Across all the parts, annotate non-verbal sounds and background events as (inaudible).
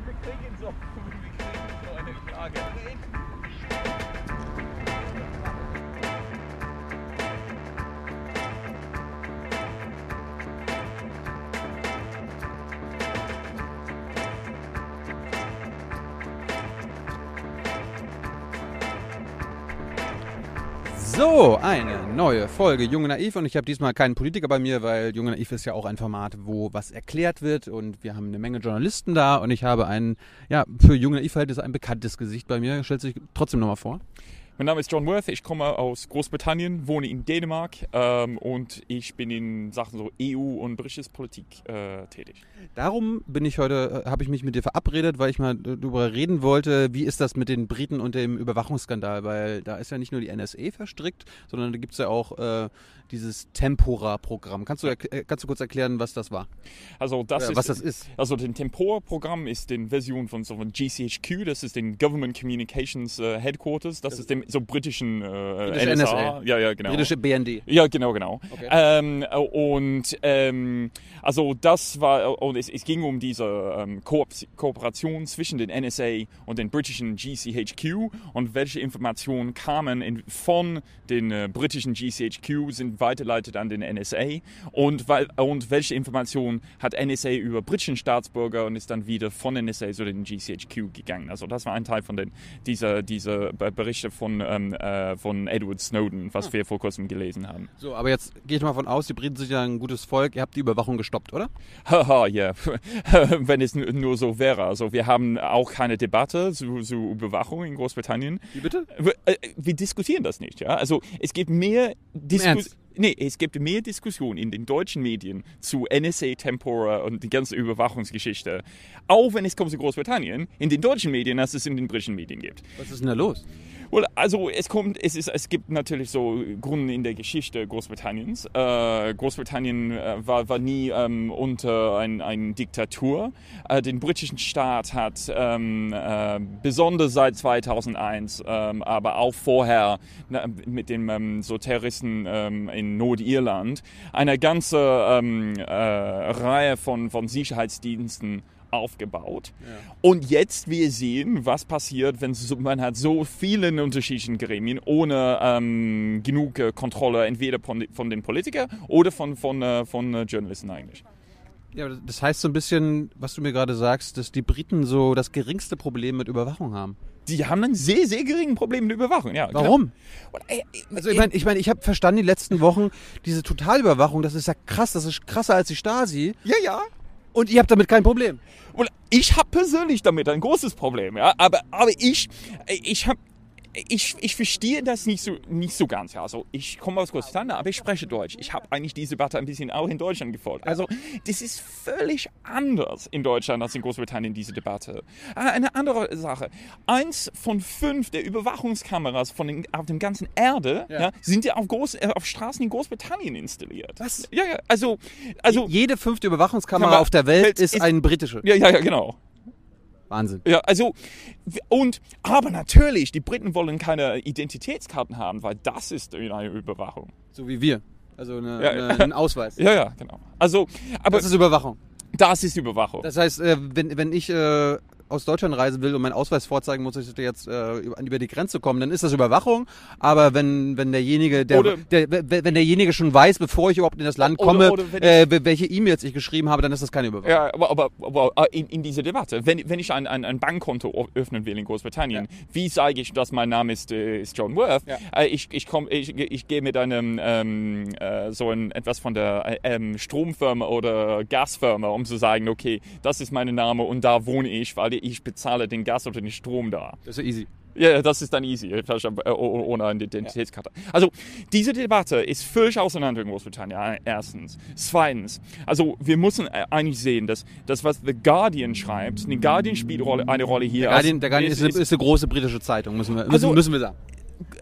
finde, wir kriegen so, (laughs) wir kriegen so eine Klage. So, eine neue Folge Junge Naiv und ich habe diesmal keinen Politiker bei mir, weil Junge Naiv ist ja auch ein Format, wo was erklärt wird und wir haben eine Menge Journalisten da und ich habe ein, ja, für Junge Naiv-Verhältnisse ein bekanntes Gesicht bei mir. Stellt sich trotzdem nochmal vor. Mein Name ist John Worth, ich komme aus Großbritannien, wohne in Dänemark ähm, und ich bin in Sachen so EU und britisches Politik äh, tätig. Darum bin ich heute, äh, habe ich mich mit dir verabredet, weil ich mal darüber reden wollte, wie ist das mit den Briten und dem Überwachungsskandal, weil da ist ja nicht nur die NSA verstrickt, sondern da gibt es ja auch äh, dieses Tempora-Programm. Kannst du, äh, kannst du kurz erklären, was das war? Also das Ja, ist, was das ist. Also das Tempora-Programm ist die Version von so von GCHQ, das ist den Government Communications äh, Headquarters, das ist dem so britischen äh, Britische NSA. NSA. Ja, ja, genau. Britische BND. Ja, genau, genau. Okay. Ähm, und ähm, also das war, und es, es ging um diese ähm, Ko Kooperation zwischen den NSA und den britischen GCHQ und welche Informationen kamen in, von den äh, britischen GCHQ sind weiterleitet an den NSA und, weil, und welche Informationen hat NSA über britischen Staatsbürger und ist dann wieder von NSA zu den GCHQ gegangen. Also das war ein Teil von den, dieser, dieser Be- Berichte von, ähm, äh, von Edward Snowden, was wir vor kurzem gelesen haben. So, aber jetzt gehe ich mal von aus, die Briten sind ja ein gutes Volk, ihr habt die Überwachung gestoppt, oder? Haha, (laughs) ja, (laughs) wenn es nur so wäre. Also wir haben auch keine Debatte zu, zu Überwachung in Großbritannien. Wie bitte? Wir, äh, wir diskutieren das nicht, ja. Also es gibt mehr Diskus Ernst? Nee, es gibt mehr Diskussion in den deutschen Medien zu NSA Tempora und die ganze Überwachungsgeschichte. Auch wenn es kommt zu Großbritannien, in den deutschen Medien, als es in den britischen Medien gibt. Was ist denn da los? Also es kommt, es ist, es gibt natürlich so Gründe in der Geschichte Großbritanniens. Äh, Großbritannien äh, war, war nie ähm, unter ein, eine Diktatur. Äh, den britischen Staat hat ähm, äh, besonders seit 2001, ähm, aber auch vorher na, mit den ähm, so Terroristen ähm, in Nordirland eine ganze ähm, äh, Reihe von, von Sicherheitsdiensten aufgebaut. Und jetzt wir sehen, was passiert, wenn man hat so vielen unterschiedlichen Gremien ohne ähm, genug äh, Kontrolle, entweder von, von den Politikern oder von, von, äh, von äh, Journalisten eigentlich. Ja, das heißt so ein bisschen, was du mir gerade sagst, dass die Briten so das geringste Problem mit Überwachung haben. Die haben ein sehr, sehr geringen Problem mit Überwachung. Ja, Warum? Und, äh, Also ich meine, ich, mein, ich habe verstanden die letzten Wochen, diese Totalüberwachung, das ist ja krass, das ist krasser als die Stasi. ja, ja. Und ihr habt damit kein Problem. Und ich habe persönlich damit ein großes Problem, ja. Aber, aber ich, ich habe, ich, ich verstehe das nicht so, nicht so ganz. Also ich komme aus Großbritannien, aber ich spreche Deutsch. Ich habe eigentlich diese Debatte ein bisschen auch in Deutschland gefolgt. Also das ist völlig anders in Deutschland als in Großbritannien, diese Debatte. Ah, Eine andere Sache. Eins von fünf der Überwachungskameras von den, auf dem ganzen Erde Ja. ja. sind ja auf, Groß, äh, auf Straßen in Großbritannien installiert. Was? Ja, ja. Also, also Jede fünfte Überwachungskamera Kamera auf der Welt ist, ist- ein britische. ja, ja, ja, genau. Wahnsinn. Ja, also, und, aber natürlich, die Briten wollen keine Identitätskarten haben, weil das ist eine Überwachung. So wie wir. Also eine, Ja. eine, ein Ausweis. (laughs) Ja, ja, genau. Also, aber Das ist Überwachung. das ist Überwachung. Das heißt, äh, wenn, wenn ich äh, aus Deutschland reisen will und meinen Ausweis vorzeigen muss, ich jetzt äh, über, die Grenze kommen, dann ist das Überwachung. Aber wenn, wenn derjenige, der, Oder- der, wenn derjenige schon weiß, bevor ich überhaupt in das Land Oder- komme, oder wenn äh, welche E-Mails ich geschrieben habe, dann ist das keine Überwachung. Ja, aber, aber, aber äh, in, in dieser Debatte, wenn, wenn ich ein, ein, ein Bankkonto öffnen will in Großbritannien, wie sage ich, dass mein Name ist, äh, ist John Worth? Ja. Äh, ich, ich, komm, ich, ich gehe mit einem ähm, äh, so ein, etwas von der äh, ähm, Stromfirma oder Gasfirma, um zu sagen, okay, das ist mein Name und da wohne ich, weil ich bezahle den Gas oder den Strom da. Das ist easy. Ja, das ist dann easy, äh, oh- ohne eine Identitätskarte. Also, diese Debatte ist völlig auseinander in Großbritannien, äh, erstens. Zweitens, also wir müssen äh, eigentlich sehen, dass das, was The Guardian schreibt, The Guardian spielt eine Rolle hier. Der Guardian, der Guardian ist, ist, eine, ist eine große britische Zeitung, müssen wir, müssen, Also- müssen wir sagen.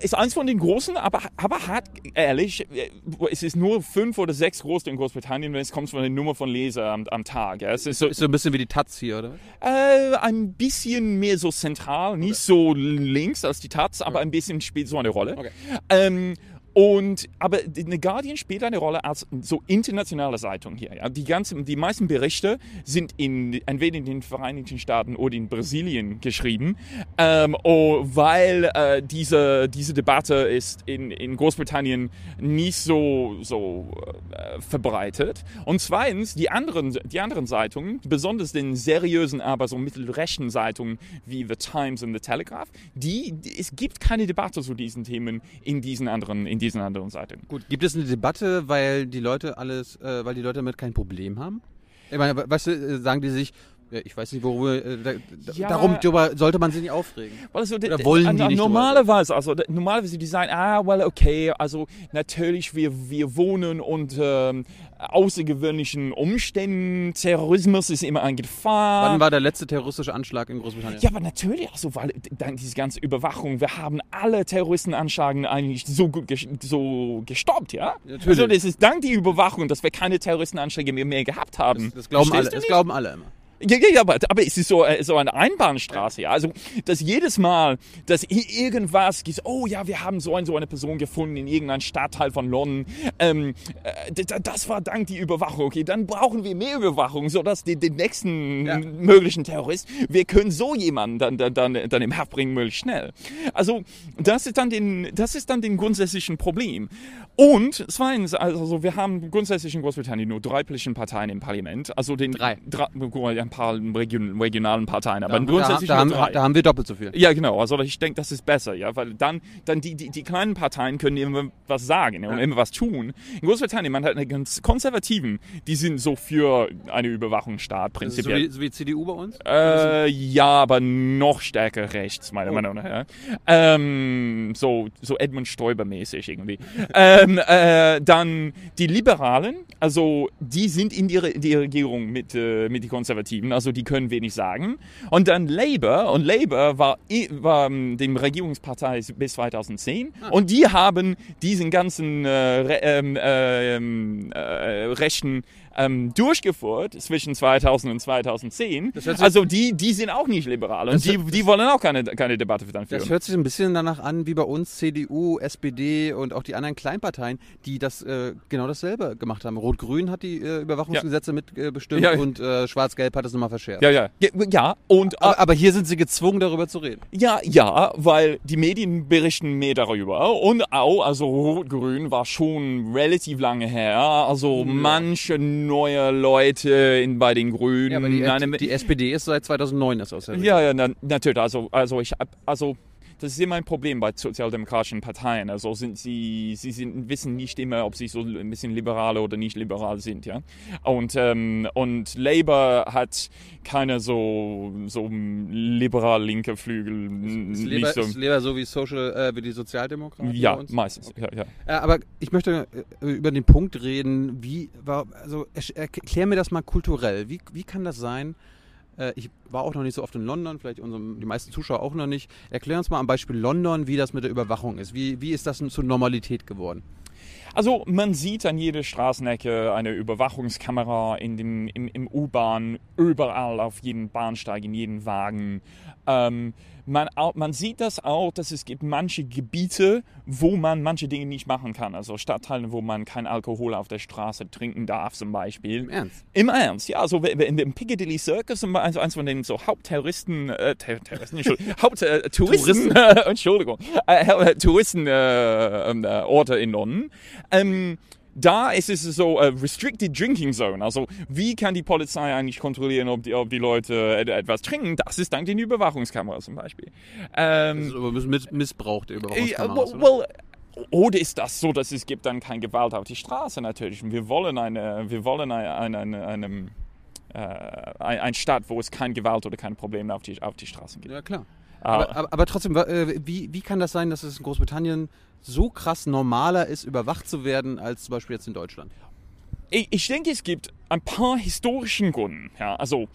Ist eins von den großen, aber, aber hat, ehrlich, äh, es ist nur fünf oder sechs groß in Großbritannien, wenn es kommt von der Nummer von Leser am, am Tag. Ja. Es ist so, Ist so ein bisschen wie die Taz hier, oder? Äh, ein bisschen mehr so zentral, nicht so links als die Taz, aber ein bisschen spielt so eine Rolle. Okay. Ähm, Und, aber The Guardian spielt eine Rolle als so internationale Zeitung hier. Ja. Die, ganzen, die meisten Berichte sind in, entweder in den Vereinigten Staaten oder in Brasilien geschrieben, ähm, oh, weil äh, diese, diese Debatte ist in, in Großbritannien nicht so, so äh, verbreitet. Und zweitens, die anderen, die anderen Zeitungen, besonders den seriösen, aber so mittelrechten Zeitungen wie The Times und The Telegraph, die, es gibt keine Debatte zu diesen Themen in diesen anderen, in diesen anderen Zeitungen. Gut, gibt es eine Debatte, weil die Leute alles, äh, weil die Leute damit kein Problem haben? Ich meine, weißt du, äh, sagen die sich, ja, ich weiß nicht, worüber. Äh, da, Ja. Darum darüber sollte man sich nicht aufregen. Also, Oder wollen die nicht Normalerweise, also normalerweise die sagen, ah, well, okay, also natürlich, wir, wir wohnen unter ähm, außergewöhnlichen Umständen. Terrorismus ist immer eine Gefahr. Wann war der letzte terroristische Anschlag in Großbritannien? Ja, aber natürlich, also, weil dann diese ganze Überwachung, wir haben alle Terroristenanschlagen eigentlich so gut ges so gestoppt, ja? Natürlich. Also das ist dank der Überwachung, dass wir keine Terroristenanschläge mehr, mehr gehabt haben. Das, das glauben alle. Verstehst Das glauben alle immer. Ja, ja, ja, aber, aber es ist so, äh, so eine Einbahnstraße, ja. Also, dass jedes Mal, dass irgendwas gibt, oh ja, wir haben so, ein, so eine Person gefunden in irgendeinem Stadtteil von London, ähm, äh, das war dank die Überwachung, okay, dann brauchen wir mehr Überwachung, sodass die, den nächsten Ja. möglichen Terrorist, wir können so jemanden dann, dann, dann, dann im Haft bringen, möglichst schnell. Also, das ist dann den, das ist dann den grundsätzlichen Problem. Und zweitens, also wir haben grundsätzlich in Großbritannien nur drei politischen Parteien im Parlament, also den Drei. drei ein paar Region, regionalen Parteien, aber Da, grundsätzlich da, nur da, haben, drei. da haben wir doppelt so viel. ja, genau. Also ich denke, das ist besser, ja, weil dann, dann die, die, die kleinen Parteien können immer was sagen ja, und Ja. immer was tun. In Großbritannien, man hat eine ganz Konservativen, die sind so für eine Überwachungsstaat Das ist so prinzipiell. wie, so wie CDU bei uns? Äh, ja, aber noch stärker rechts, meiner Oh. Meinung nach. Ja. Ähm, so, so Edmund Stoiber-mäßig irgendwie. (laughs) ähm, äh, dann die Liberalen, also die sind in die, Re- die Regierung mit, äh, mit den Konservativen, also die können wenig sagen. Und dann Labour, und Labour war, war ähm, dem Regierungspartei bis 2010 und die haben diesen ganzen äh, re, ähm, ähm, äh, Rechten ähm, durchgeführt zwischen 2000 und 2010. Das hört sich- Also die, die sind auch nicht liberal und die, die wollen auch keine, keine Debatte dann führen. Das hört sich ein bisschen danach an wie bei uns CDU, SPD und auch die anderen Kleinparteien, die das äh, genau dasselbe gemacht haben. Rot-Grün hat die äh, Überwachungsgesetze mitbestimmt äh, Ja. und äh, Schwarz-Gelb hat es nochmal verschärft. ja, ja, ja, ja, und Aber, aber hier sind sie gezwungen, darüber zu reden. Ja, ja, weil die Medien berichten mehr darüber und auch, also Rot-Grün war schon relativ lange her, also manche neue Leute in, bei den Grünen. Ja, aber die, eine- die SPD ist seit 2009 das aus der Ja, ja, na, natürlich. Also, also ich also das ist immer ein Problem bei sozialdemokratischen Parteien. Also sind sie, sie sind, wissen nicht immer, ob sie so ein bisschen liberal oder nicht liberal sind, ja. Und ähm, und Labour hat keine so so liberal-linke Flügel, Ist nicht lieber, so. ist lieber so wie Social, äh, wie die Sozialdemokraten Ja, meistens. Ja, ja. Äh, aber ich möchte äh, über den Punkt reden, wie also erklär mir das mal kulturell. Wie, wie kann das sein? Äh, ich war auch noch nicht so oft in London, vielleicht unsere, die meisten Zuschauer auch noch nicht. Erklär uns mal am Beispiel London, wie das mit der Überwachung ist. Wie, wie ist das zur Normalität geworden? Also man sieht an jeder Straßenecke eine Überwachungskamera in dem, im, im U-Bahn, überall auf jedem Bahnsteig, in jedem Wagen. Ähm, man, man sieht das auch, dass es gibt manche Gebiete, wo man manche Dinge nicht machen kann. Also Stadtteile, wo man kein Alkohol auf der Straße trinken darf zum Beispiel. Im Ernst? Im Ernst, ja. Also in dem Piccadilly Circus, also eins von den so Hauptterroristen, äh, Ter Terroristen, Entschuldigung, (laughs) Haupttouristen, äh, (laughs) Entschuldigung, äh, Touristenorte äh, Orte in London. Ähm, da ist es so äh, Restricted Drinking Zone. Also wie kann die Polizei eigentlich kontrollieren, ob die, ob die Leute et- etwas trinken? Das ist dank den Überwachungskameras zum Beispiel. Ähm, Das ist aber miss Missbrauch der ja, Überwachungskameras, well, oder? well, oder ist das so, dass es gibt dann keine Gewalt auf die Straße natürlich? Und wir wollen eine, wir wollen eine, eine, eine, eine, äh, ein, ein Stadt, wo es keine Gewalt oder keine Probleme auf die, auf die Straßen gibt. Ja, klar. Aber, aber, aber trotzdem, äh, wie, wie kann das sein, dass es in Großbritannien so krass normaler ist, überwacht zu werden, als zum Beispiel jetzt in Deutschland? ich, ich denke, es gibt ein paar historischen Gründe. Ja, also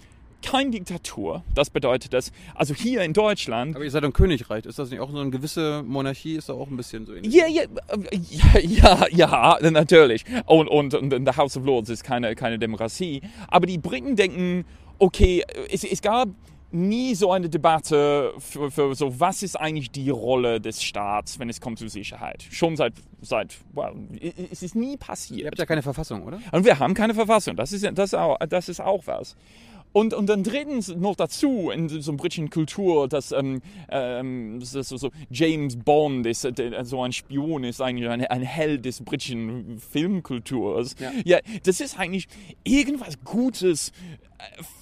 keine Diktatur. Das bedeutet, dass also hier in Deutschland Aber ihr seid ein Königreich. Ist das nicht auch so eine gewisse Monarchie? Ist da auch ein bisschen so ähnlich? Ja, ja, äh, ja, (laughs) ja, ja, natürlich. Und, und, und the House of Lords ist keine, keine Demokratie. Aber die Briten denken, okay, es, es gab nie so eine Debatte für, für so, was ist eigentlich die Rolle des Staats, wenn es kommt zu Sicherheit. Schon seit, seit well, es ist nie passiert. Ihr habt ja keine Verfassung, oder? Und wir haben keine Verfassung, das ist, das auch, das ist auch was. Und, und dann drittens noch dazu in so einer britischen Kultur, dass ähm, ähm, so, so James Bond ist, äh, so ein Spion ist eigentlich ein, ein Held des britischen Filmkulturs. Ja. ja, das ist eigentlich irgendwas Gutes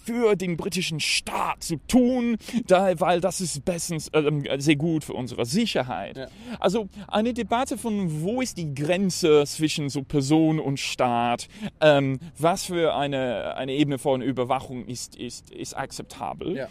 für den britischen Staat zu tun, da, weil das ist bestens, ähm, sehr gut für unsere Sicherheit. Ja. Also eine Debatte von, wo ist die Grenze zwischen so Person und Staat, ähm, was für eine, eine Ebene von Überwachung ist, ist, ist akzeptabel. Ja.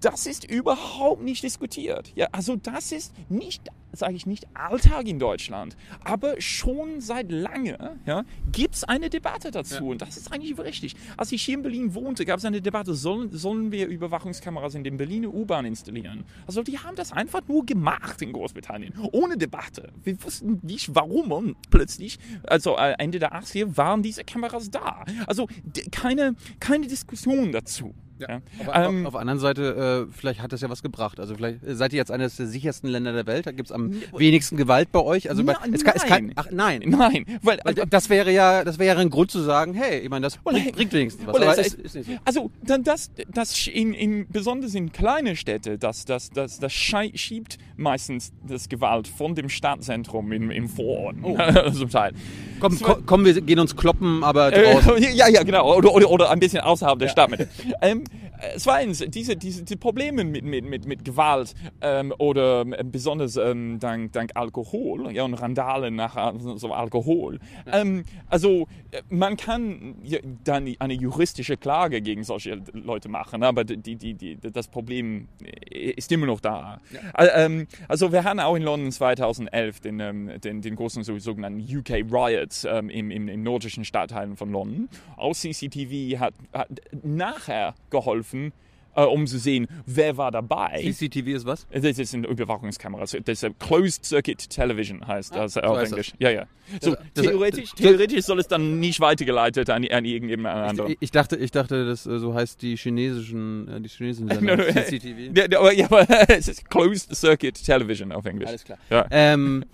Das ist überhaupt nicht diskutiert. Ja, also das ist nicht, sage ich nicht, Alltag in Deutschland, aber schon seit lange ja, gibt es eine Debatte dazu Ja. und das ist eigentlich richtig. Als ich hier in Berlin wohnte, gab es eine Debatte, sollen, sollen wir Überwachungskameras in den Berliner U-Bahn installieren? Also die haben das einfach nur gemacht in Großbritannien, ohne Debatte. Wir wussten nicht warum und plötzlich, also äh, Ende der 80er, waren diese Kameras da. Also keine, keine Diskussion dazu. Ja. Aber Ähm, auf, der anderen Seite, äh, vielleicht hat das ja was gebracht. Also vielleicht äh, seid ihr jetzt eines der sichersten Länder der Welt. Da gibt es am wenigsten Gewalt bei euch. Also Na- es kann, es kann, nein. ach nein. Nein, weil, Weil das wäre ja, das wäre ja ein Grund zu sagen, hey, ich meine, das Well, bringt, bringt wenigstens was. well, Aber es- ist, ist nicht so. Also dann das, das in, in, besonders in kleine Städte, das, das, das, das schiebt meistens das Gewalt von dem Stadtzentrum im, im Vorort Oh. (laughs) zum Teil. Komm, ko komm, wir gehen uns kloppen, aber draußen. Äh, (laughs) ja, ja, genau. Oder, oder, oder ein bisschen außerhalb der Stadtmitte. Ähm, äh, zweitens, diese, diese die Probleme mit, mit, mit, mit Gewalt ähm, oder ähm, besonders ähm, dank, dank Alkohol ja, und Randalen nach äh, so Alkohol. Ähm, also äh, man kann ja, dann eine juristische Klage gegen solche Leute machen, aber die, die, die, das Problem ist immer noch da. Äh, ähm, also wir hatten auch in London 2011 den, ähm, den, den großen so, sogenannten UK Riots ähm, im, im, im nordischen Stadtteilen von London. Auch CCTV hat, hat nachher geholfen, äh, um zu sehen, wer war dabei. CCTV ist was? Das ist eine Überwachungskamera. Das ist äh, Closed Circuit Television heißt das auf heißt Englisch. Ja, ja. So, Das- das- theoretisch, das- theoretisch soll es dann nicht weitergeleitet an, an irgendjemand anderen. Ich, ich dachte, ich dachte, das äh, so heißt die chinesischen, äh, die chinesischen (laughs) No, Sender. no, CCTV. Ja, ja, aber, ja, aber (laughs) es ist Closed Circuit Television auf Englisch. Alles klar. Ja. Ähm,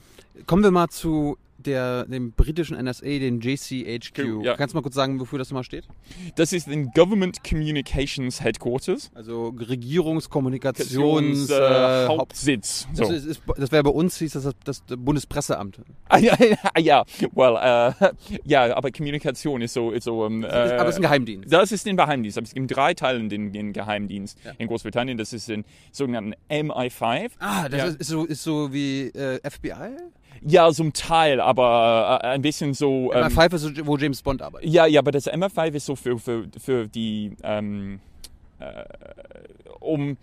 kommen wir mal zu der, dem britischen NSA, den JCHQ. Ja. Kannst du mal kurz sagen, wofür das nochmal steht? Das ist den Government Communications Headquarters. Also Regierungskommunikations äh, äh, Haupt Hauptsitz. das, So. ist, das wäre bei uns hieß das das, das Bundespresseamt. (laughs) Ah, ja, ja, (laughs) ja, well, äh, ja, aber Kommunikation ist so, ist so. Ähm, äh, aber es ist ein Geheimdienst. Das ist den Geheimdienst. Aber es gibt drei Teile den, den Geheimdienst Ja. in Großbritannien. Das ist den sogenannten MI5. Ah, das Ja. ist, ist, so, ist so wie äh, FBI? Ja, zum Teil, aber äh, ein bisschen so. Ähm, MI5 ist so, wo James Bond arbeitet. ja, ja, aber das MI5 ist so für, für, für die, ähm, äh, um,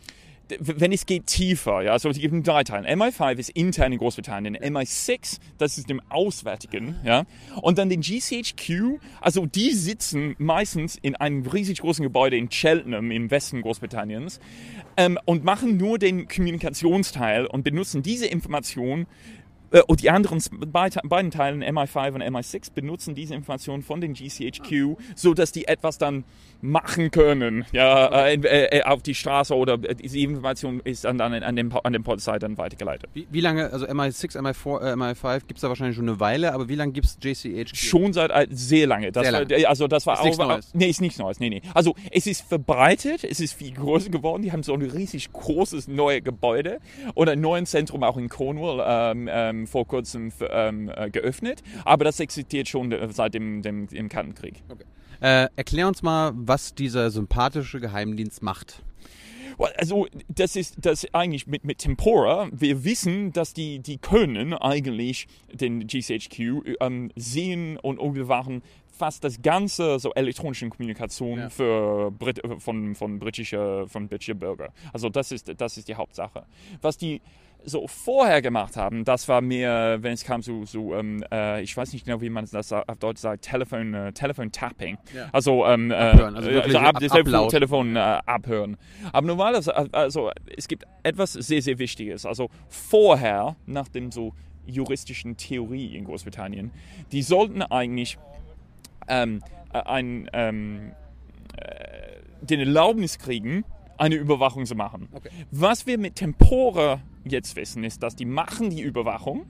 wenn es geht tiefer, ja, also es gibt drei Teile. MI5 ist intern in Großbritannien, MI6, das ist dem Auswärtigen, ja, und dann den GCHQ, also die sitzen meistens in einem riesig großen Gebäude in Cheltenham im Westen Großbritanniens ähm, und machen nur den Kommunikationsteil und benutzen diese Information und die anderen z- bei- beiden Teilen, MI5 und MI6, benutzen diese Informationen von den GCHQ, so dass die etwas dann machen können, ja, äh, äh, auf die Straße oder äh, diese Information ist dann, dann an, den, an den Polizei dann weitergeleitet. Wie, wie lange, also MI6, MI4, äh, MI5 gibt es da wahrscheinlich schon eine Weile, aber wie lange gibt es JCHQ? Schon seit äh, sehr lange. Das Sehr war- lange. äh, also das war Ist nichts auch, Neues. Nee, ist nichts Neues. Nee, nee. Also es ist verbreitet, es ist viel größer geworden. Die haben so ein riesig großes neues Gebäude und ein neues Zentrum auch in Cornwall ähm, ähm, vor kurzem ähm, äh, geöffnet. Aber das existiert schon seit dem, dem, dem Kalten Krieg. Äh, erklär uns mal, was dieser sympathische Geheimdienst macht. Well, Also das ist das eigentlich mit, mit Tempora. Wir wissen, dass die, die können eigentlich den GCHQ ähm, sehen und überwachen fast das ganze so elektronische Kommunikation Ja. für Brit von, von britische von britische Bürger. Also das ist das ist die Hauptsache. Was die so vorher gemacht haben, das war mehr, wenn es kam zu, so, ähm, äh, ich weiß nicht genau, wie man das auf Deutsch sagt, Telefon, äh, Telefon Tapping. Ja. Also, ähm, Abhören, also äh, wirklich ab, ab- das Telefon, äh, abhören. Aber normalerweise, also es gibt etwas sehr, sehr Wichtiges. Also vorher, nach dem so juristischen Theorie in Großbritannien, die sollten eigentlich ähm, äh, ein, ähm, äh, den Erlaubnis kriegen, eine Überwachung zu machen. Okay. Was wir mit Tempora jetzt wissen, ist, dass die machen die Überwachung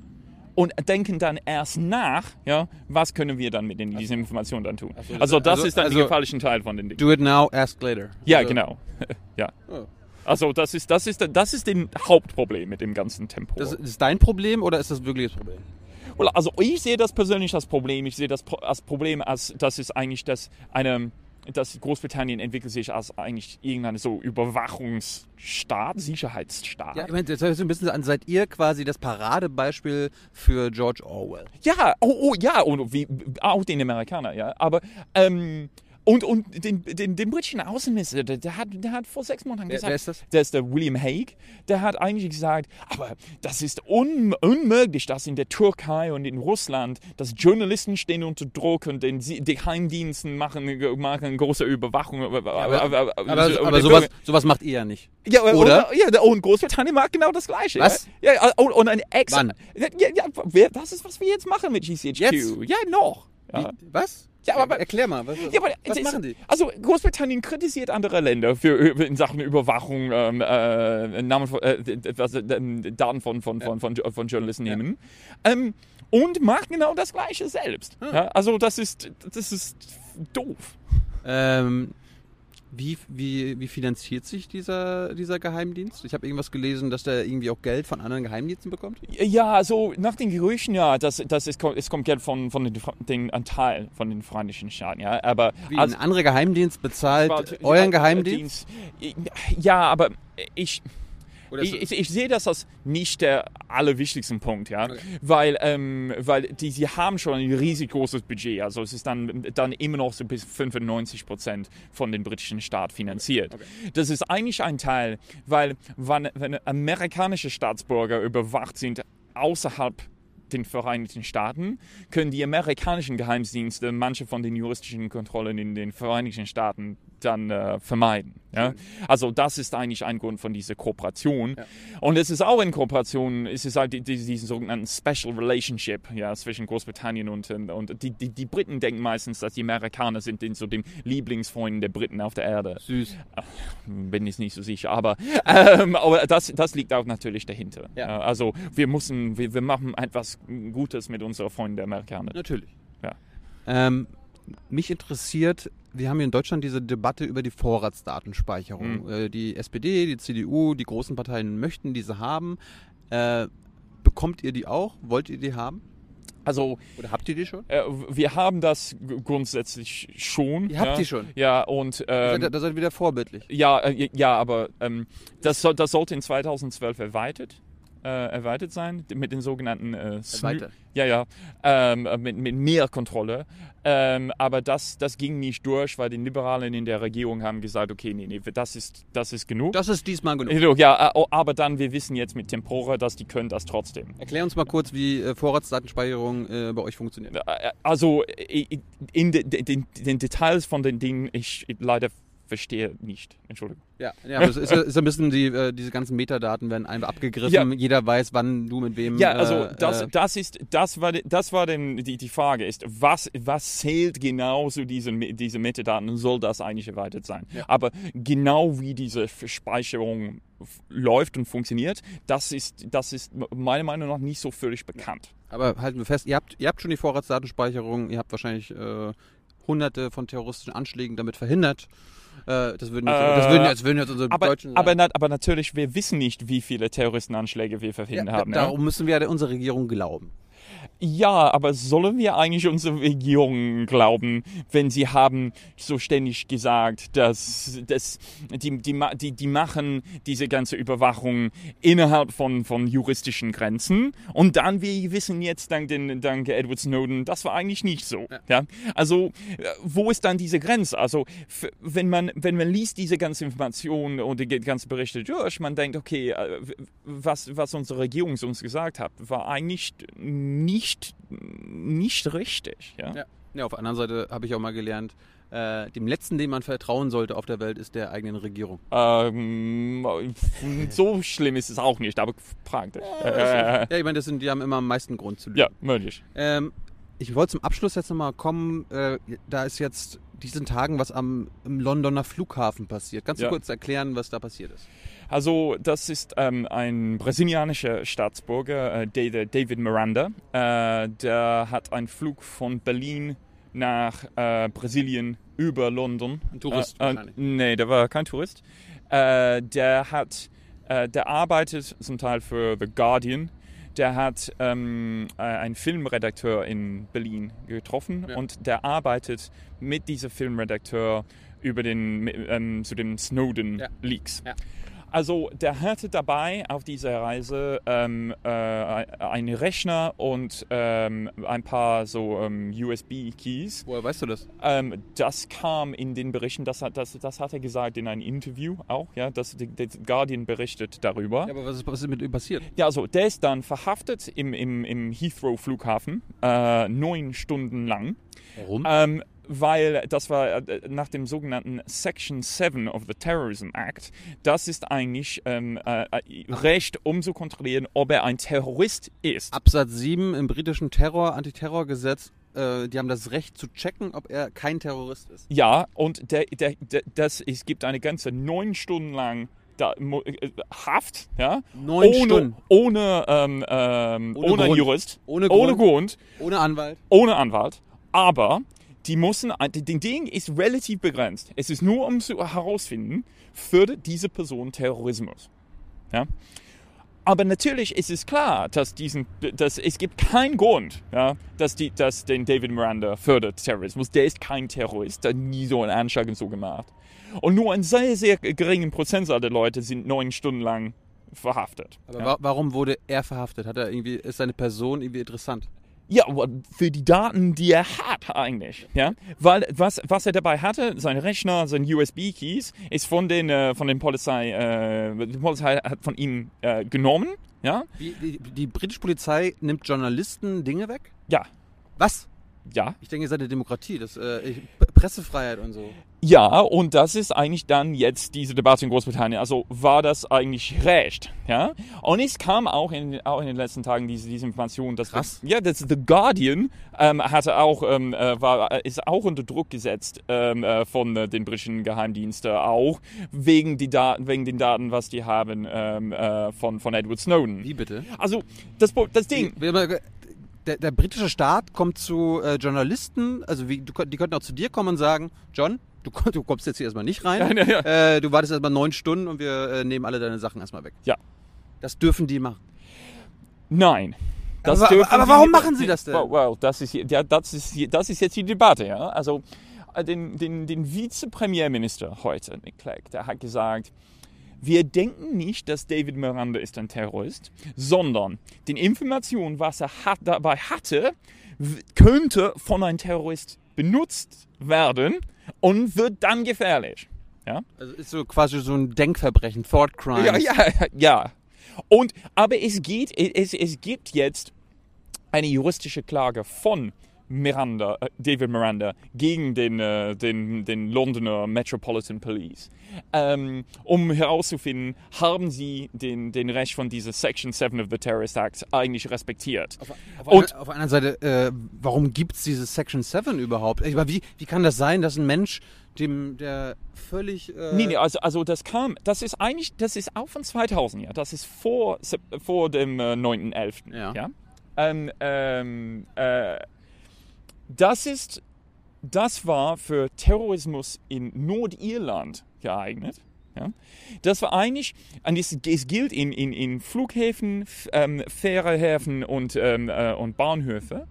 und denken dann erst nach, ja, was können wir dann mit den, diesen Informationen dann tun. so, also das also- ist dann also- der gefährlichen Teil von den Dingen. Do it now, ask later. Ja, Also, genau. (laughs) ja. Oh. Also das ist, das ist, das ist ein Hauptproblem mit dem ganzen Tempora. Das ist dein Problem oder ist das wirklich das Problem? Well, Also ich sehe das persönlich als Problem. Ich sehe das als Problem, als das ist eigentlich das eine, dass Großbritannien entwickelt sich als eigentlich irgendeine so Überwachungsstaat, Sicherheitsstaat. Ja, ich meine, jetzt so ein bisschen an, seid ihr quasi das Paradebeispiel für George Orwell. Ja, oh, oh ja, und wie, auch den Amerikaner, ja. Aber ähm, und, und den, den, den britischen Außenminister, der, der, hat, der hat vor sechs Monaten gesagt, wer ist das? der ist der William Hague, der hat eigentlich gesagt, aber das ist un, unmöglich, dass in der Türkei und in Russland, dass Journalisten stehen unter Druck und den, die Geheimdiensten machen, machen große Überwachung. Aber, Aber, aber, aber, aber sowas, sowas macht ihr ja nicht. ja, Oder? Und, ja, und Großbritannien macht genau das Gleiche. Was? Ja, ja und, und ein Ex. Wann? Ja, ja, das ist, was wir jetzt machen mit GCHQ. Jetzt? Ja, noch. Ja. Wie, was? Ja, aber- Erklär mal, was, Ja, aber was machen die? Also Großbritannien kritisiert andere Länder für in Sachen Überwachung, ähm, äh, Namen von, äh, was, äh, Daten von, von, von, von, von Journalisten Ja. nehmen. Ähm, und macht genau das Gleiche selbst. Hm. Ja, also das ist, das ist doof. Ähm, wie, wie, wie finanziert sich dieser, dieser Geheimdienst? Ich habe irgendwas gelesen, dass der irgendwie auch Geld von anderen Geheimdiensten bekommt. Ja, also nach den Gerüchten, ja, das, das ist, es kommt Geld von, von den, den ein Teil von den Vereinigten Staaten, ja, aber Wie als- ein anderer Geheimdienst bezahlt euren ja, Geheimdienst? Dienst. Ja, aber ich, ich, ich, ich sehe das als nicht der allerwichtigste Punkt, ja, Okay. weil, ähm, weil die, sie haben schon ein riesig großes Budget, also es ist dann, dann immer noch so bis 95 Prozent von den britischen Staat finanziert. Okay. Das ist eigentlich ein Teil, weil wenn, wenn amerikanische Staatsbürger überwacht sind außerhalb den Vereinigten Staaten, können die amerikanischen Geheimdienste manche von den juristischen Kontrollen in den Vereinigten Staaten dann äh, vermeiden. Ja? Also das ist eigentlich ein Grund von dieser Kooperation. Ja. Und es ist auch in Kooperation, es ist halt die, die, diesen sogenannten Special Relationship ja, zwischen Großbritannien und, und, die, die, die Briten denken meistens, dass die Amerikaner sind den, so dem Lieblingsfreund der Briten auf der Erde. süß. Bin ich nicht so sicher, aber, (laughs) ähm, aber das, das liegt auch natürlich dahinter. Ja. Also wir müssen, wir, wir machen etwas Gutes mit unseren Freunden der Amerikaner. Natürlich. Ja. Ähm, mich interessiert, wir haben hier in Deutschland diese Debatte über die Vorratsdatenspeicherung. Mhm. Äh, die SPD, die CDU, die großen Parteien möchten diese haben. Äh, bekommt ihr die auch? Wollt ihr die haben? Also Oder habt ihr die schon? äh, wir haben das grundsätzlich schon. Ihr habt ja. die schon? Ja, und ähm, da, seid ihr wieder vorbildlich. ja, äh, ja, aber ähm, das, das sollte in 2012 erweitert, äh, erweitert sein mit den sogenannten äh. Ja, ja, ähm, mit, mit mehr Kontrolle. Ähm, aber das, das ging nicht durch, weil die Liberalen in der Regierung haben gesagt, okay, nee, nee, das ist, das ist genug. Das ist diesmal genug. Ja, äh, aber dann, wir wissen jetzt mit Tempora, dass die können das trotzdem. Erklär uns mal kurz, wie äh, Vorratsdatenspeicherung äh, bei euch funktioniert. Äh, Also äh, in de, de, den, den Details von den Dingen, ich leider verstehe nicht. Entschuldigung. Ja, ja aber es ist, ist ein bisschen, die, äh, diese ganzen Metadaten werden einfach abgegriffen. Ja. Jeder weiß, wann du mit wem. Ja, also äh, das, äh, das ist, das war, das war denn die, die Frage ist, was, was zählt genau zu diesen, diese Metadaten und soll das eigentlich erweitert sein? Ja. Aber genau wie diese Speicherung läuft und funktioniert, das ist, das ist meiner Meinung nach nicht so völlig bekannt. Aber halten wir fest, ihr habt, ihr habt schon die Vorratsdatenspeicherung, ihr habt wahrscheinlich äh, hunderte von terroristischen Anschlägen damit verhindert. Äh, das, würden jetzt, Äh, das, würden, das würden jetzt unsere Aber, Deutschen aber, na, aber natürlich, wir wissen nicht, wie viele Terroristenanschläge wir ja, verhindert da- haben. Ja? darum müssen wir ja unserer Regierung glauben. Ja, aber sollen wir eigentlich unsere Regierung glauben, wenn sie haben so ständig gesagt, dass, dass die, die, die, die machen diese ganze Überwachung innerhalb von, von juristischen Grenzen und dann, wir wissen jetzt dank, den, dank Edward Snowden, das war eigentlich nicht so. Ja. Ja. Also, äh, wo ist dann diese Grenze? Also, wenn man, wenn man liest diese ganze Information und die ganzen Berichte durch, man denkt, okay, äh, was, was unsere Regierung uns gesagt hat, war eigentlich nicht, nicht richtig. Ja? Ja. ja, auf der anderen Seite habe ich auch mal gelernt, äh, dem Letzten, dem man vertrauen sollte auf der Welt, ist der eigenen Regierung. Ähm, so schlimm ist es auch nicht, aber praktisch. Äh, Ja, ich meine, das sind, die haben immer am meisten Grund zu lügen. ja, möglich. Ähm, ich wollte zum Abschluss jetzt nochmal kommen. Äh, da ist jetzt diesen Tagen, was am Londoner Flughafen passiert. Kannst du Ja. kurz erklären, was da passiert ist? Also das ist ähm, ein brasilianischer Staatsbürger, äh, David, Miranda. Äh, der hat einen Flug von Berlin nach äh, Brasilien über London. Ein Tourist Äh, äh, nee, der war kein Tourist. Äh, der hat, äh, der arbeitet zum Teil für The Guardian. Der hat ähm, äh, einen Filmredakteur in Berlin getroffen Ja. und der arbeitet mit diesem Filmredakteur über den ähm, zu den Snowden Ja. Leaks. Ja. Also der hatte dabei auf dieser Reise ähm, äh, einen Rechner und ähm, ein paar so ähm, USB-Keys. Woher weißt du das? Ähm, das kam in den Berichten, das hat, das, das hat er gesagt in einem Interview auch, ja, das, die, die Guardian berichtet darüber. Ja, aber was ist, was ist mit ihm passiert? Ja, also der ist dann verhaftet im, im, im Heathrow-Flughafen, äh, neun Stunden lang. Warum? Weil das war äh, nach dem sogenannten Section 7 of the Terrorism Act. Das ist eigentlich ähm, äh, äh, Recht, um zu kontrollieren, ob er ein Terrorist ist. Absatz 7 im britischen Terror, Antiterrorgesetz, äh, die haben das Recht zu checken, ob er kein Terrorist ist. Ja, und der, der, der, das, es gibt eine ganze neun Stunden lang da, Haft, ja, Neun ohne, Stunden. ohne, ähm, ähm, Ohne ohne, Grund. Jurist, Ohne ohne Grund. Grund, Ohne Anwalt. ohne Anwalt, aber die müssen, das Ding ist relativ begrenzt. Es ist nur, um zu herausfinden, fördert diese Person Terrorismus. Ja? Aber natürlich ist es klar, dass, diesen, dass es gibt keinen Grund, ja, dass, die, dass den David Miranda fördert Terrorismus. Der ist kein Terrorist, der hat nie so einen Anschlag und so gemacht. Und nur ein sehr, sehr geringen Prozentzahl der Leute sind neun Stunden lang verhaftet. Aber ja. wa warum wurde er verhaftet? Hat er irgendwie, ist seine Person irgendwie interessant? Ja, für die Daten, die er hat eigentlich, ja, weil was, was er dabei hatte, sein Rechner, sein USB-Keys, ist von den äh, von den Polizei, äh, die Polizei hat von ihm äh, genommen, ja, Wie, die, die britische Polizei nimmt Journalisten Dinge weg? ja, Was? ja, Ich denke, ihr seid eine Demokratie. Das, äh, Pressefreiheit und so. Ja, und das ist eigentlich dann jetzt diese Debatte in Großbritannien. Also war das eigentlich recht, ja? Und es kam auch in, auch in den letzten Tagen diese, diese Information, dass Krass. ja, das The Guardian ähm, hatte auch ähm, äh, war äh, ist auch unter Druck gesetzt ähm, äh, von äh, den britischen Geheimdiensten auch wegen die Daten wegen den Daten, was die haben ähm, äh, von von Edward Snowden. Wie bitte? Also das das Ding. Wie- wie- Der, der britische Staat kommt zu äh, Journalisten, also wie, du, die könnten auch zu dir kommen und sagen, John, du, du kommst jetzt hier erstmal nicht rein. Ja, ja, ja. Äh, du wartest erstmal neun Stunden und wir äh, nehmen alle deine Sachen erstmal weg. Ja. Das dürfen die machen. Nein. Das Aber- aber sie warum nicht- machen sie das denn? Well, well, das, ist, ja, das, ist, das ist jetzt die Debatte. Ja? Also äh, den, den, den Vizepremierminister heute, Nick Clegg, der hat gesagt, wir denken nicht, dass David Miranda ist ein Terrorist, sondern den Informationen, was er hat, dabei hatte, könnte von einem Terrorist benutzt werden und wird dann gefährlich. Ja? Also ist so quasi so ein Denkverbrechen, Thought Crime. Ja, ja, ja. Und, aber es geht, es, es gibt jetzt eine juristische Klage von Miranda, äh, David Miranda gegen den, äh, den, den Londoner Metropolitan Police, ähm, um herauszufinden, haben sie den, den Recht von dieser Section 7 of the Terrorist Act eigentlich respektiert. Auf, auf, Und- auf einer Seite, äh, warum gibt es dieses Section 7 überhaupt? Ich meine, wie, wie kann das sein, dass ein Mensch, dem der völlig... Äh, Nee, nee, also, also das kam, das ist eigentlich, das ist auch von 2000, ja. Das ist vor, vor dem äh, 9.11. Ja. Ja. Ähm, ähm, äh, das ist, das war für Terrorismus in Nordirland geeignet. Ja. Das war eigentlich, und es, gilt in, in, in Flughäfen, ähm, Fährehäfen und, ähm, äh, und Bahnhöfe,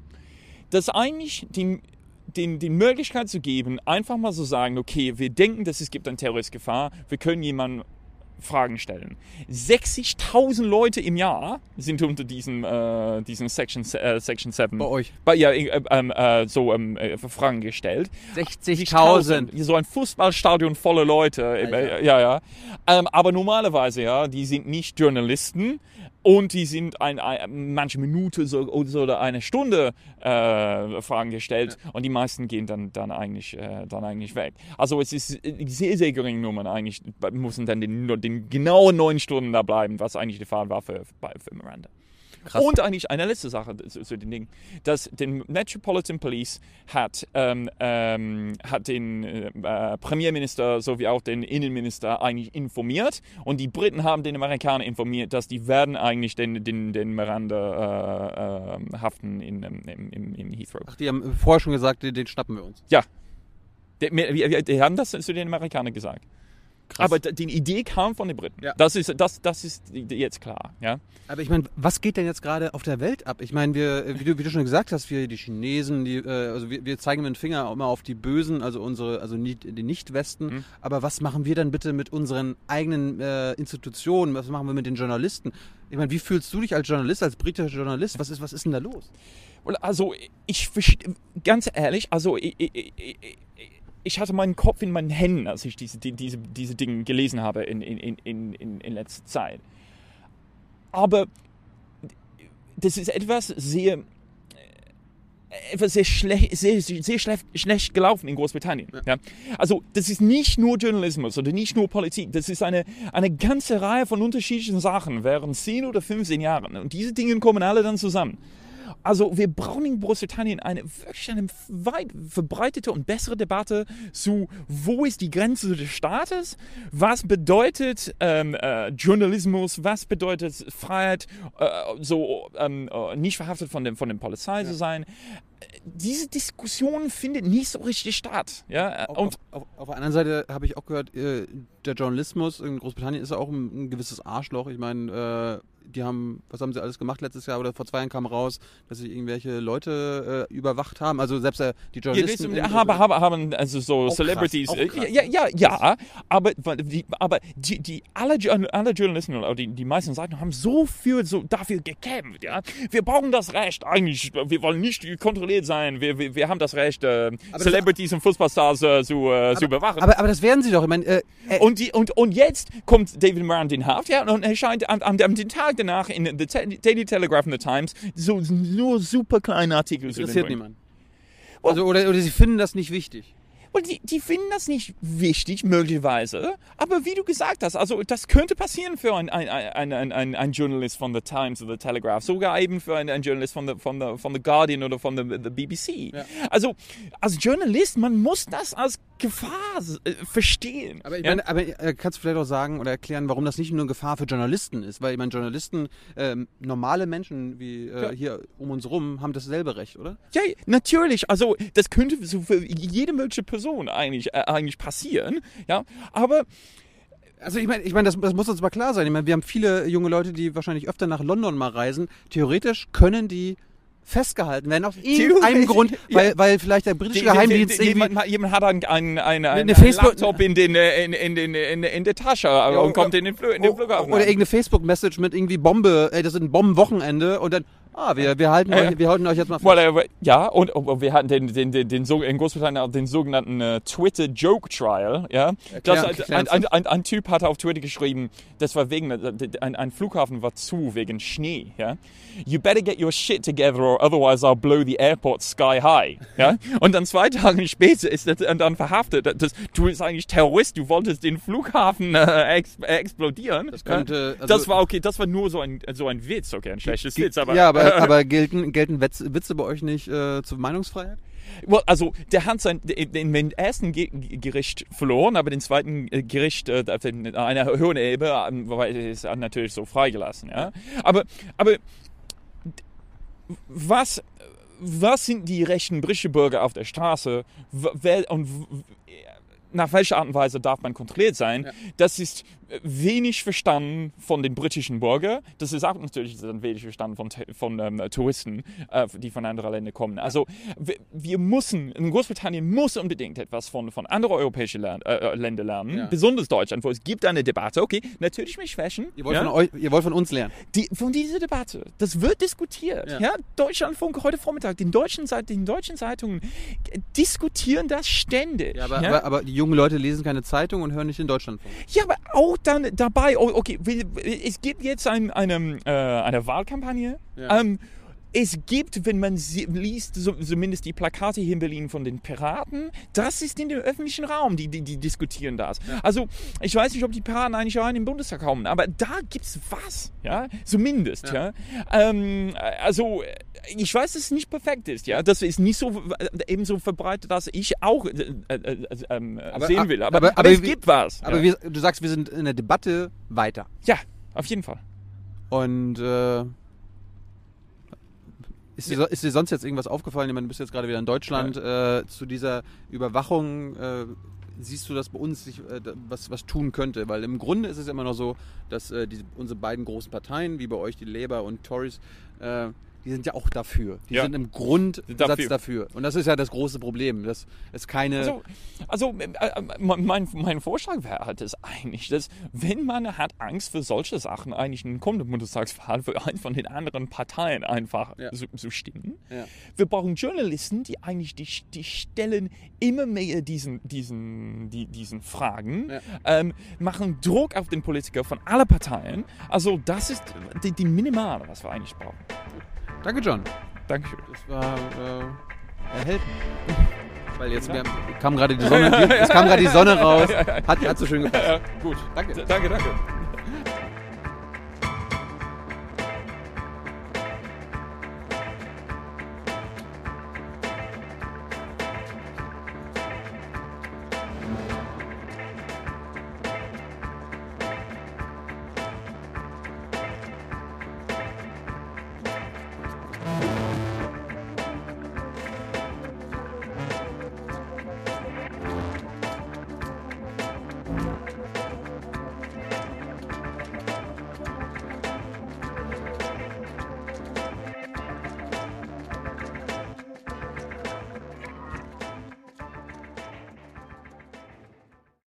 das eigentlich die, den, die Möglichkeit zu geben, einfach mal so sagen, okay, wir denken, dass es gibt eine Terroristgefahr, wir können jemanden Fragen stellen. 60.000 Leute im Jahr sind unter diesem, äh, diesem Section, äh, Section 7 Bei euch. bei, ja, äh, ähm, äh, so ähm, äh, Fragen gestellt. 60.000. So ein Fußballstadion voller Leute. Alter. Äh, ja, ja. Ähm, aber normalerweise, ja, die sind nicht Journalisten und die sind ein, ein, manche Minute so, oder eine Stunde äh, Fragen gestellt und die meisten gehen dann, dann, eigentlich, äh, dann eigentlich weg. Also es ist sehr, sehr gering Nummern eigentlich, müssen dann den, den genauen neun Stunden da bleiben, was eigentlich die Fall war für, für Miranda. Krass. Und eigentlich eine letzte Sache zu, zu den Dingen, dass den Metropolitan Police hat, ähm, ähm, hat den äh, Premierminister sowie auch den Innenminister eigentlich informiert und die Briten haben den Amerikanern informiert, dass die werden eigentlich den, den, den Miranda äh, äh, haften in, im, im, im Heathrow. Ach, die haben vorher schon gesagt, den, den schnappen wir uns. Ja. Die, die, die haben das zu den Amerikanern gesagt. Krass. Aber die Idee kam von den Briten. Ja. Das, ist, das, das ist jetzt klar. Ja? Aber ich meine, was geht denn jetzt gerade auf der Welt ab? Ich meine, wir, wie du, wie du schon gesagt hast, wir die Chinesen, die, äh, also wir, wir zeigen mit dem Finger immer auf die Bösen, also unsere, also die Nicht-Westen. Mhm. Aber was machen wir dann bitte mit unseren eigenen äh, Institutionen? Was machen wir mit den Journalisten? Ich meine, wie fühlst du dich als Journalist, als britischer Journalist? Was ist, was ist denn da los? Also ich ganz ehrlich, also ich, ich, ich, ich hatte meinen Kopf in meinen Händen, als ich diese, die- diese, diese Dinge gelesen habe in, in, in, in, in, in letzter Zeit. Aber das ist etwas sehr etwas sehr schlecht, sehr, sehr schlecht, schlecht gelaufen in Großbritannien. Ja. Also das ist nicht nur Journalismus oder nicht nur Politik, das ist eine, eine ganze Reihe von unterschiedlichen Sachen während 10 oder 15 Jahren. Und diese Dinge kommen alle dann zusammen. Also wir brauchen in Großbritannien eine wirklich eine weit verbreitete und bessere Debatte zu, wo ist die Grenze des Staates, was bedeutet ähm, äh, Journalismus, was bedeutet Freiheit, äh, so ähm, äh, nicht verhaftet von, dem, von der Polizei zu sein. Diese Diskussion findet nicht so richtig statt. Ja? Auf, Und auf, auf, der anderen Seite habe ich auch gehört, äh, der Journalismus in Großbritannien ist auch ein, ein gewisses Arschloch. Ich meine, äh, die haben, was haben sie alles gemacht letztes Jahr oder vor zwei Jahren kam raus, dass sie irgendwelche Leute äh, überwacht haben. Also selbst äh, die Ja, Journalisten. das, in- haben, haben, haben also so Auch Celebrities. krass, auch krass. Ja, ja, ja, aber, die, aber die, die, alle, alle Journalisten oder die, die meisten Seiten haben so viel so dafür gekämpft. Ja? Wir brauchen das Recht eigentlich. Wir wollen nicht kontrolliert sein. Wir, wir, wir haben das Recht, äh, das- Celebrities und Fußballstars äh, zu, äh, zu überwachen. aber, aber das werden sie doch. Ich meine, äh, äh, Und, die, und, und jetzt kommt David Moran in Haft, ja, und erscheint am, am, am den Tag danach in the Daily Telegraph und The Times so nur super kleine Artikel. interessiert niemand. Also, oder, oder sie finden das nicht wichtig. Und die, die finden das nicht wichtig, möglicherweise. Aber wie du gesagt hast, also das könnte passieren für einen ein, ein, ein, ein, Journalist von The Times oder The Telegraph, sogar eben für einen, Journalist von The, von, the, von the Guardian oder von the, the BBC. Ja. Also als Journalist, man muss das als Gefahr äh, verstehen. Aber ich Ja? meine, aber äh, kannst du vielleicht auch sagen oder erklären, warum das nicht nur eine Gefahr für Journalisten ist? Weil ich meine, Journalisten, ähm, normale Menschen wie äh, Ja. hier um uns rum, haben dasselbe Recht, oder? Ja, natürlich. Also das könnte so für jede mögliche Person eigentlich, äh, eigentlich passieren. Ja, aber Also ich meine, ich meine, das, das muss uns mal klar sein. Ich meine, wir haben viele junge Leute, die wahrscheinlich öfter nach London mal reisen. Theoretisch können die festgehalten werden aus (laughs) irgendeinem Grund, ja. weil, weil vielleicht der britische Die- die- Geheimdienst die- die- irgendwie... jemand, jemand hat einen, einen, einen, Eine einen Laptop in, den, äh, in, in, den, in, in der Tasche und kommt in den, in den Flughafen. Oder irgendeine Facebook-Message mit irgendwie Bombe, ey, das ist ein Bombenwochenende und dann, ah, wir, wir, halten, Ja. euch, wir halten euch jetzt mal fest. Äh, ja, und, und wir hatten den, den, den, den, in Großbritannien auch den sogenannten äh, Twitter Joke Trial. Ja? Das, ein, ein, ein, ein Typ hat auf Twitter geschrieben, das war wegen, äh, ein, ein Flughafen war zu wegen Schnee. Ja? You better get your shit together or otherwise I'll blow the airport sky high. Ja? (laughs) Und dann zwei Tage später ist er dann verhaftet. Das, du bist eigentlich Terrorist, du wolltest den Flughafen äh, ex äh, explodieren. Das könnte, also- das war okay, das war nur so ein, so ein Witz, okay, ein schlechtes Witz, aber. ja, aber, (laughs) aber gelten, gelten Witze bei euch nicht äh, zur Meinungsfreiheit? Well, also der hat sein, den, den ersten Ge Gericht verloren, aber den zweiten äh, Gericht äh, auf einer höheren Ebene ähm, ist er natürlich so freigelassen. Ja? Aber, aber was, was sind die rechten britischen Bürger auf der Straße wer, und nach welcher Art und Weise darf man kontrolliert sein? Ja. Das ist wenig verstanden von den britischen Bürgern. Das ist auch natürlich dann wenig verstanden von, von ähm, Touristen, äh, die von anderen Ländern kommen. Also wir, wir müssen, in Großbritannien muss unbedingt etwas von, von anderen europäischen Lern, äh, Ländern lernen, Ja. besonders Deutschland, wo es gibt eine Debatte, okay, natürlich mit Schwächen. Ihr wollt, ja? von euch, ihr wollt von uns lernen. Die, von dieser Debatte, das wird diskutiert. Ja. Ja. Deutschlandfunk heute Vormittag, den deutschen, den deutschen Zeitungen äh, diskutieren das ständig. Aber, aber, aber die jungen Leute lesen keine Zeitung und hören nicht den Deutschlandfunk. Ja, aber auch dann dabei, oh, okay, es gibt jetzt ein, eine, äh, eine Wahlkampagne. Ja. Ähm, es gibt, wenn man liest, so, zumindest die Plakate hier in Berlin von den Piraten, das ist in dem öffentlichen Raum, die, die, die diskutieren das. Ja. Also ich weiß nicht, ob die Piraten eigentlich rein im Bundestag kommen, aber da gibt es was, ja, zumindest, ja. ja. Ähm, also ich weiß, dass es nicht perfekt ist, ja, das ist nicht so ebenso verbreitet, dass ich auch äh, äh, äh, ähm, aber, sehen will, aber, aber, aber, aber es gibt was. Aber ja. wir, du sagst, wir sind in der Debatte weiter. Ja, auf jeden Fall. Und äh, ist, dir, ist, dir, sonst jetzt irgendwas aufgefallen? Ich meine, du bist jetzt gerade wieder in Deutschland. Ja. Äh, zu dieser Überwachung äh, siehst du, dass bei uns sich äh, was, was tun könnte? Weil im Grunde ist es immer noch so, dass äh, die, unsere beiden großen Parteien, wie bei euch die Labour und Tories, äh, die sind ja auch dafür. Die ja. sind im Grundsatz dafür. dafür. Und das ist ja das große Problem, dass es keine... Also, also äh, äh, mein, mein Vorschlag wäre halt es eigentlich, dass wenn man hat Angst für solche Sachen, eigentlich in kommenden Bundestagswahl für einen von den anderen Parteien einfach ja. zu, zu stimmen. Ja. Wir brauchen Journalisten, die eigentlich die, die stellen immer mehr diesen, diesen, die, diesen Fragen, ähm, machen Druck auf den Politiker von allen Parteien. Also das ist die, die Minimale, was wir eigentlich brauchen. Danke, John. Dankeschön. Das war äh, erhellend. (laughs) Weil jetzt ja. kam gerade die Sonne, es kam gerade die Sonne (laughs) raus. Hat, hat so schön gepasst. Ja, gut. Danke. Danke, danke.